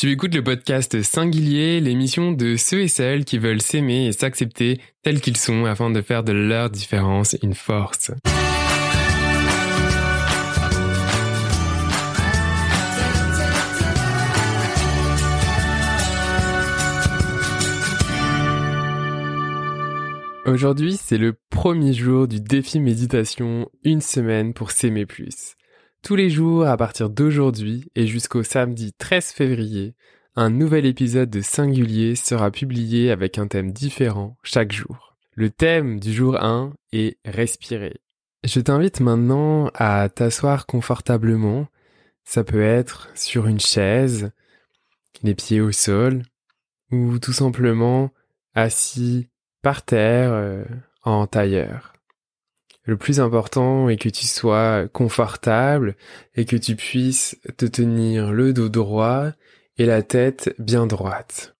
Tu écoutes le podcast Singulier, l'émission de ceux et celles qui veulent s'aimer et s'accepter tels qu'ils sont afin de faire de leur différence une force. Aujourd'hui, c'est le premier jour du défi méditation, une semaine pour s'aimer plus. Tous les jours, à partir d'aujourd'hui et jusqu'au samedi 13 février, un nouvel épisode de Singulier sera publié avec un thème différent chaque jour. Le thème du jour 1 est respirer. Je t'invite maintenant à t'asseoir confortablement. Ça peut être sur une chaise, les pieds au sol, ou tout simplement assis par terre euh, en tailleur. Le plus important est que tu sois confortable et que tu puisses te tenir le dos droit et la tête bien droite.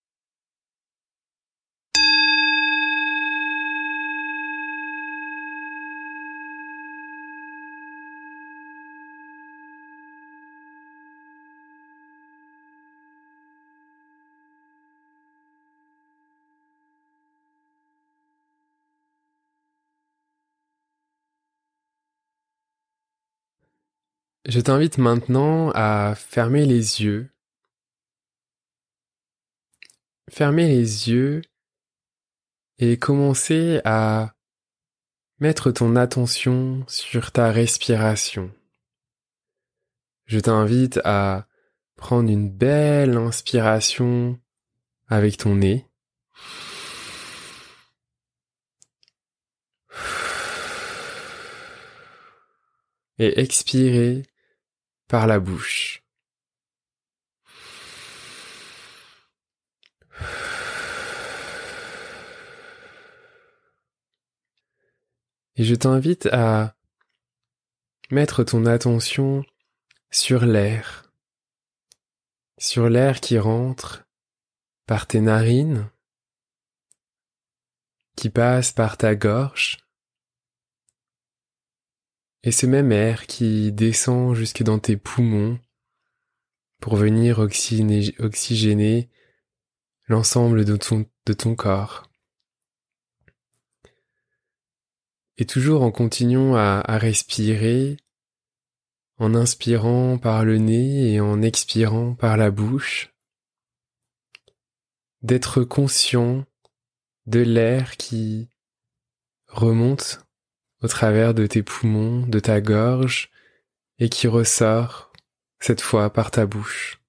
Je t'invite maintenant à fermer les yeux. Fermer les yeux et commencer à mettre ton attention sur ta respiration. Je t'invite à prendre une belle inspiration avec ton nez. Et expirer par la bouche. Et je t'invite à mettre ton attention sur l'air, sur l'air qui rentre par tes narines, qui passe par ta gorge, et ce même air qui descend jusque dans tes poumons pour venir oxygéner, l'ensemble de ton, corps. Et toujours en continuant à respirer, en inspirant par le nez et en expirant par la bouche, d'être conscient de l'air qui remonte au travers de tes poumons, de ta gorge, et qui ressort, cette fois par ta bouche.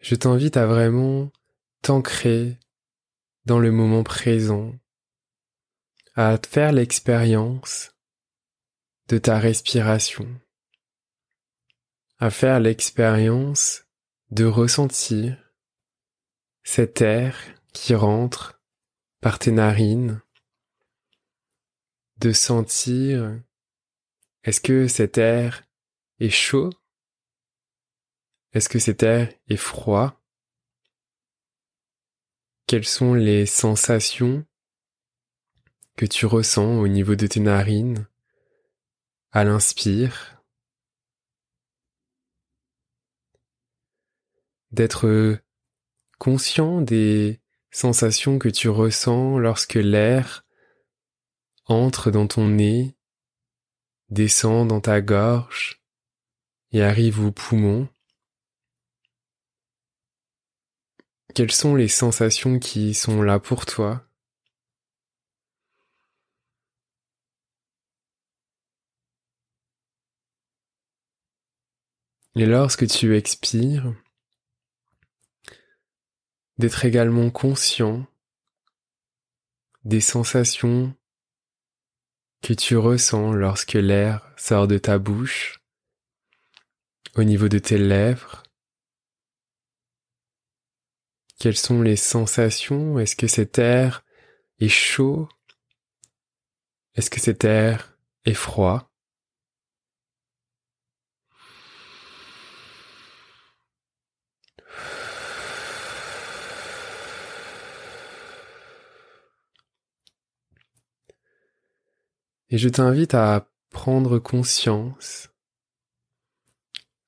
Je t'invite à vraiment t'ancrer dans le moment présent, à faire l'expérience de ta respiration, à faire l'expérience de ressentir cet air qui rentre par tes narines, de sentir est-ce que cet air est chaud Est-ce que cet air est froid Quelles sont les sensations que tu ressens au niveau de tes narines à l'inspire, d'être conscient des sensations que tu ressens lorsque l'air entre dans ton nez, descend dans ta gorge et arrive aux poumons. Quelles sont les sensations qui sont là pour toi? Et lorsque tu expires, d'être également conscient des sensations que tu ressens lorsque l'air sort de ta bouche, au niveau de tes lèvres. Quelles sont les sensations? Est-ce que cet air est chaud? Est-ce que cet air est froid? Et je t'invite à prendre conscience,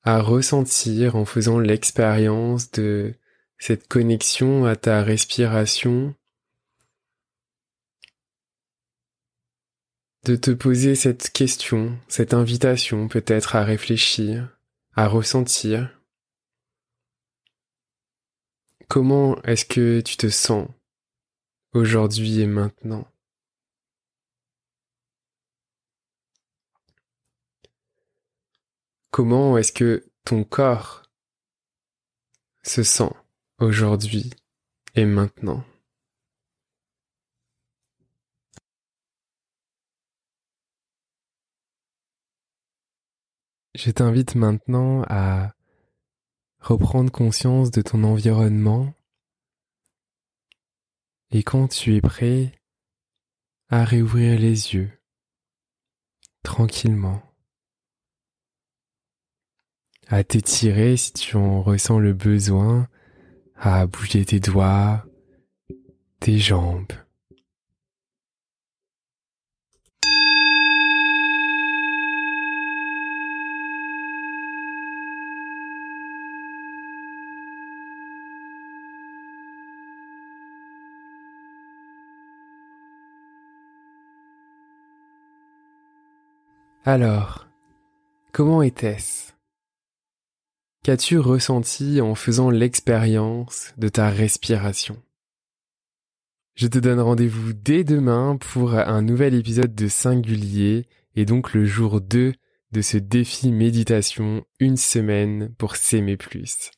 à ressentir en faisant l'expérience de cette connexion à ta respiration, de te poser cette question, cette invitation peut-être à réfléchir, à ressentir. Comment est-ce que tu te sens aujourd'hui et maintenant? Comment est-ce que ton corps se sent aujourd'hui et maintenant? Je t'invite maintenant à reprendre conscience de ton environnement et quand tu es prêt à réouvrir les yeux tranquillement, à t'étirer si tu en ressens le besoin, à bouger tes doigts, tes jambes. Alors, comment était-ce? Qu'as-tu ressenti en faisant l'expérience de ta respiration? Je te donne rendez-vous dès demain pour un nouvel épisode de Singulier et donc le jour 2 de ce défi méditation une semaine pour s'aimer plus.